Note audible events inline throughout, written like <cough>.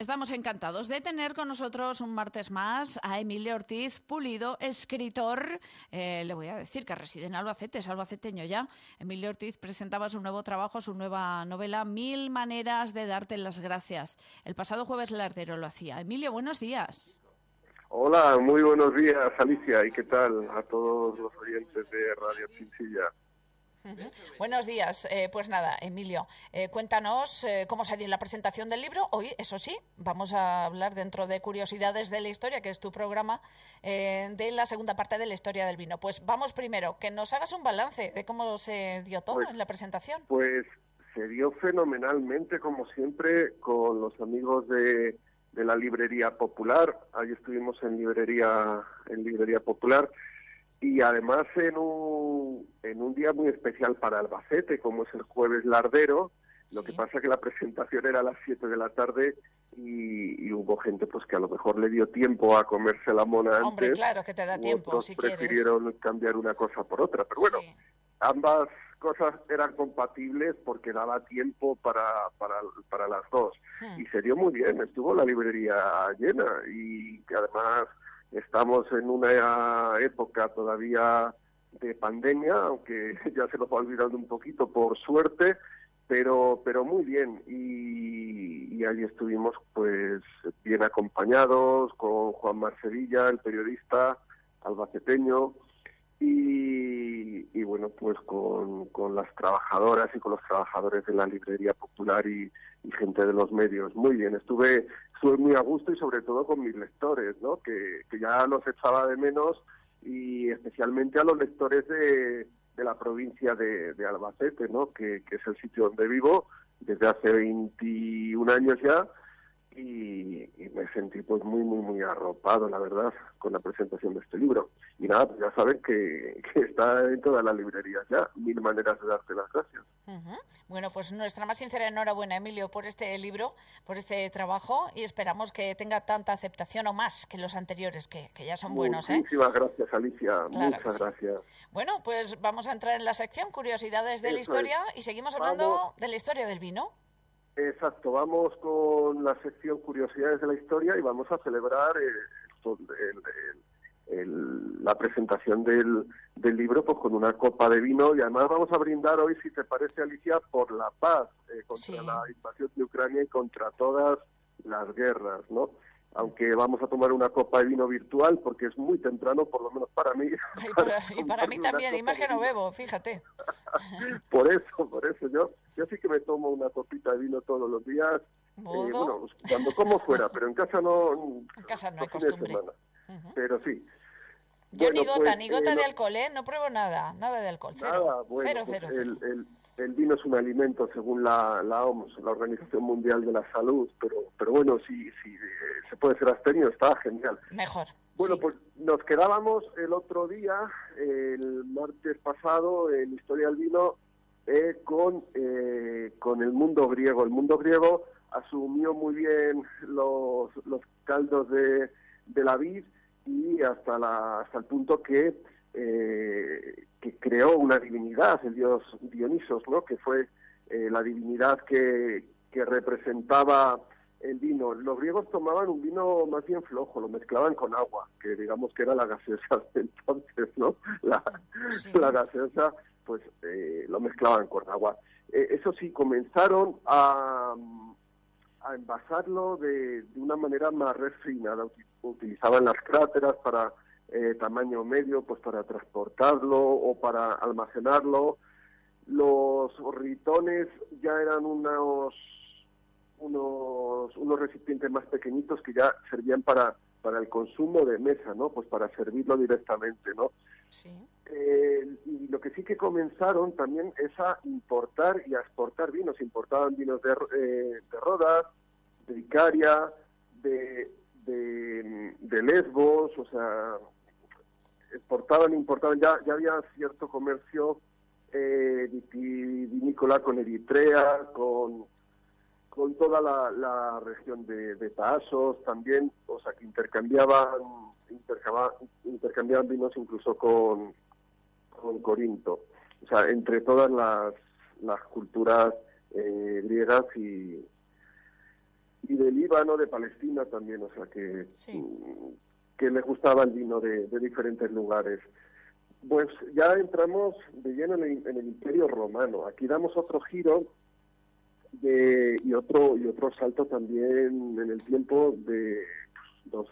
Estamos encantados de tener con nosotros un martes más a Emilio Ortiz Pulido, escritor. Eh, le voy a decir que reside en Albacete, es albaceteño ya. Emilio Ortiz presentaba su nuevo trabajo, su nueva novela, Mil maneras de darte las gracias. El pasado jueves Lardero lo hacía. Emilio, buenos días. Hola, muy buenos días, Alicia. ¿Y qué tal a todos los oyentes de Radio Chinchilla? Buenos días. Eh, pues nada, Emilio, eh, cuéntanos eh, cómo se dio la presentación del libro. Hoy, eso sí, vamos a hablar dentro de Curiosidades de la Historia, que es tu programa, de la segunda parte de la historia del vino. Pues vamos primero, que nos hagas un balance de cómo se dio todo pues en la presentación. Pues se dio fenomenalmente, como siempre, con los amigos de, de la Librería Popular. Ahí estuvimos en Librería, en librería Popular y además en un, en un día muy especial para Albacete, como es el jueves lardero, lo que pasa que la presentación era a las 7 de la tarde y, hubo gente pues que a lo mejor le dio tiempo a comerse la mona antes. Hombre, claro que te da tiempo, otros prefirieron cambiar una cosa por otra. Pero bueno, ambas cosas eran compatibles porque daba tiempo para, para, para las dos. Hmm. Y se dio muy bien, estuvo la librería llena y además Estamos en una época todavía de pandemia, aunque <laughs> ya se nos va olvidando un poquito por suerte, pero pero muy bien y, y allí estuvimos pues bien acompañados con Juan Marcevilla, el periodista albaceteño y, y bueno pues con, con, las trabajadoras y con los trabajadores de la librería popular y, y gente de los medios. Muy bien, estuve estuve muy a gusto y sobre todo con mis lectores, ¿no? que, que ya los echaba de menos y especialmente a los lectores de, de la provincia de, Albacete, ¿no? que, que es el sitio donde vivo desde hace 21 años ya y, me sentí pues muy, muy, muy arropado, la verdad, con la presentación de este libro. Y nada, pues ya saben que, está en todas las librerías ya, mil maneras de darte las gracias. Bueno, pues nuestra más sincera enhorabuena, Emilio, por este libro, por este trabajo y esperamos que tenga tanta aceptación o más que los anteriores, que, ya son buenos. ¿eh? Muchísimas gracias, Alicia, muchas gracias. Bueno, pues vamos a entrar en la sección Curiosidades de la Historia y seguimos hablando de la historia del vino. Exacto, vamos con la sección Curiosidades de la Historia y vamos a celebrar la presentación del, libro pues con una copa de vino y además vamos a brindar hoy, si te parece Alicia, por la paz eh, contra la invasión de Ucrania y contra todas las guerras, ¿no? aunque vamos a tomar una copa de vino virtual porque es muy temprano, por lo menos para mí. <laughs> Y para, mí también, y más que no bebo, fíjate. <laughs> por eso, por eso, yo, yo sí que me tomo una copita de vino todos los días, eh, bueno, cuando como fuera, pero en casa no. En casa no hay costumbre. Pero sí. Yo ni gota, pues, ni gota eh, de alcohol, ¿eh? No pruebo nada, nada de alcohol, cero. cero, pues cero, cero. El, el vino es un alimento según la, la OMS, la Organización Mundial de la Salud, pero, pero bueno, si, si eh, se puede ser abstemio, está genial. Mejor. Bueno, pues nos quedábamos el otro día, el martes pasado, en Historia del Vino, eh, con, eh, con el mundo griego. El mundo griego asumió muy bien los, los caldos de, de la vid y hasta, la, hasta el punto que eh, que creó una divinidad, el dios Dionisos, ¿no? que fue eh, la divinidad que, que representaba el vino. Los griegos tomaban un vino más bien flojo, lo mezclaban con agua, que digamos que era la gaseosa de entonces, ¿no? La, la gaseosa, pues eh, lo mezclaban con agua. Eh, eso sí, comenzaron a, a envasarlo de, de una manera más refinada. Utilizaban las cráteras para eh, tamaño medio pues para transportarlo o para almacenarlo. Los ritones ya eran unos, unos, unos recipientes más pequeñitos que ya servían para, para el consumo de mesa, ¿no? Pues para servirlo directamente, ¿no? Sí. Eh, y lo que sí que comenzaron también es a importar y a exportar vinos. Importaban vinos de, eh, de Rodas, de Icaria, de, de, Lesbos, o sea, exportaban, importaban, ya, ya había cierto comercio eh, vinícola con Eritrea, con, con toda la, la región de, de Tasos también, o sea, que intercambiaban, intercambiaban, vinos incluso con, con Corinto. O sea, entre todas las, las culturas eh, griegas y, y de Líbano, de Palestina también, o sea que, mm, que les gustaba el vino de, diferentes lugares. Pues ya entramos de lleno en el, Imperio Romano. Aquí damos otro giro de, y otro y otro salto también en el tiempo de pues, dos,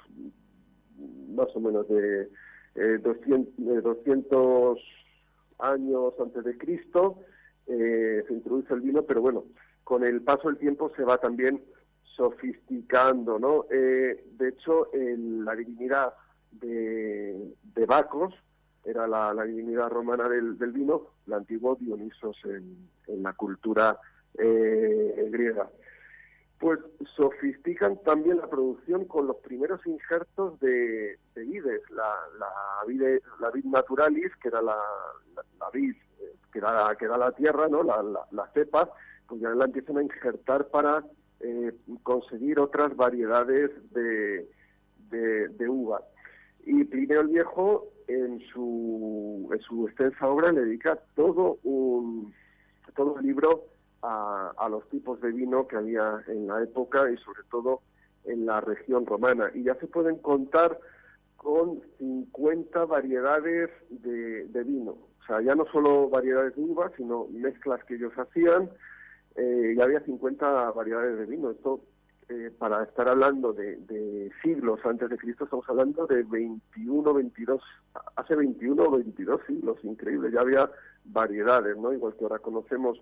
más o menos de 200, 200 años antes de Cristo eh, se introduce el vino, pero bueno, con el paso del tiempo se va también sofisticando, ¿no? Eh, de hecho, la divinidad de, Bacos era la, divinidad romana del, vino, el antiguo Dionisos en, la cultura eh, griega. Pues sofistican también la producción con los primeros injertos de, vides, la, vid naturalis, que era la, la, vid que da, que da la tierra, ¿no? la, la, cepa, pues ya la empiezan a injertar para eh, conseguir otras variedades de, de, uva. Y Plinio el Viejo, en su, en su extensa obra, le dedica todo un, todo un libro a, los tipos de vino que había en la época y sobre todo en la región romana. Y ya se pueden contar con 50 variedades de, de vino. O sea, ya no solo variedades de uva, sino mezclas que ellos hacían, eh, ya había 50 variedades de vino. Esto, eh, para estar hablando de, siglos antes de Cristo, estamos hablando de 21, 22, hace 21 o 22 siglos, increíble. Ya había variedades, ¿no? Igual que ahora conocemos,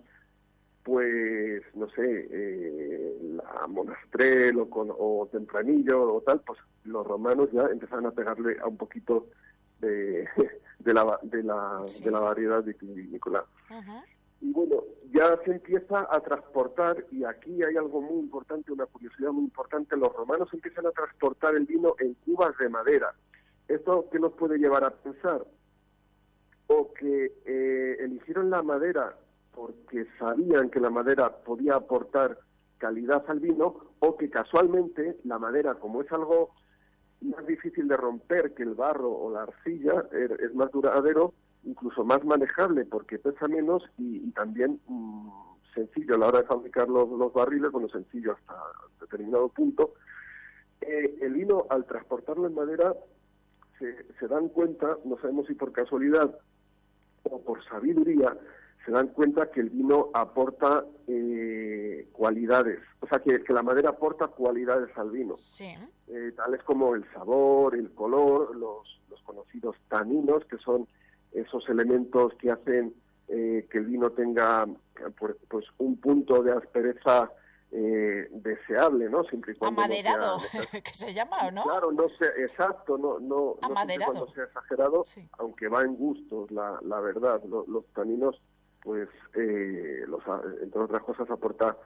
pues, no sé, eh, la monastrel o, con, o tempranillo o tal, pues los romanos ya empezaron a pegarle a un poquito de, <laughs> de, la, de, la, de la variedad vitivinícola. Y bueno, ya se empieza a transportar, y aquí hay algo muy importante, una curiosidad muy importante, los romanos empiezan a transportar el vino en cubas de madera. ¿Esto qué nos puede llevar a pensar? O que eh, eligieron la madera porque sabían que la madera podía aportar calidad al vino, o que casualmente la madera, como es algo más difícil de romper que el barro o la arcilla, er, es más duradero, incluso más manejable porque pesa menos y, también mm, sencillo a la hora de fabricar los, barriles, bueno, sencillo hasta determinado punto. Eh, el vino, al transportarlo en madera, se dan cuenta, no sabemos si por casualidad o por sabiduría, se dan cuenta que el vino aporta eh, cualidades, o sea, que, que, la madera aporta cualidades al vino, sí. eh, tales como el sabor, el color, los, los conocidos taninos, que son esos elementos que hacen eh, que el vino tenga pues, pues un punto de aspereza eh, deseable, ¿no? Siempre y cuando amaderado, <laughs> que se llama, ¿no? Claro, no sé, exacto, no, no, amaderado. no cuando sea exagerado, aunque va en gustos, la, la verdad, los taninos, pues, eh, los, entre otras cosas, aporta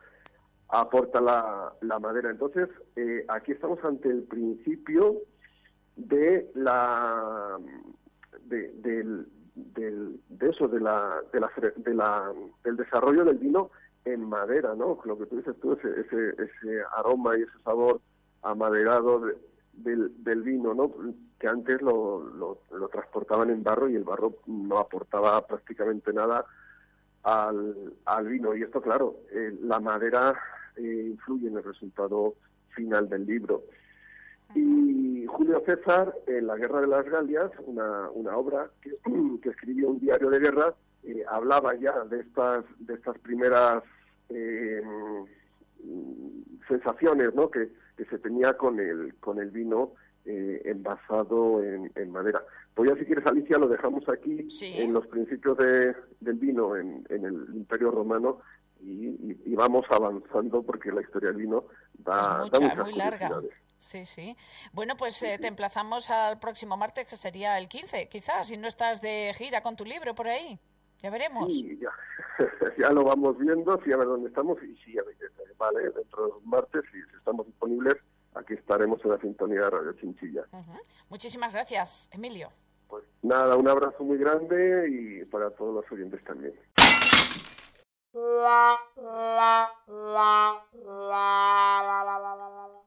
aporta la, la madera. Entonces, eh, aquí estamos ante el principio de la de, eso, la, de la, de la, del desarrollo del vino en madera, ¿no? Lo que tú dices tú, ese, ese, ese aroma y ese sabor amaderado del, del vino, ¿no? Que antes lo, lo, transportaban en barro y el barro no aportaba prácticamente nada al, al vino. Y esto, claro, eh, la madera eh, influye en el resultado final del libro. Y Julio César, en La Guerra de las Galias, una, una obra que, <clears throat> que escribió un diario de guerra, eh, hablaba ya de estas, de estas primeras eh, sensaciones ¿no? que, que, se tenía con el, con el vino eh, envasado en, en, madera. Pues ya si quieres, Alicia, lo dejamos aquí en los principios de, del vino en, en el Imperio Romano y, y, vamos avanzando porque la historia del vino da, da muchas muy larga. Sí, sí. Bueno, pues eh, te emplazamos al próximo martes, que sería el 15, quizás, si no estás de gira con tu libro por ahí. Ya veremos. Sí, ya, <laughs> ya lo vamos viendo, sí, a ver dónde estamos y sí, a ver, vale, dentro de los martes, si estamos disponibles, aquí estaremos en la sintonía de Radio Chinchilla. Muchísimas gracias, Emilio. Pues nada, un abrazo muy grande y para todos los oyentes también.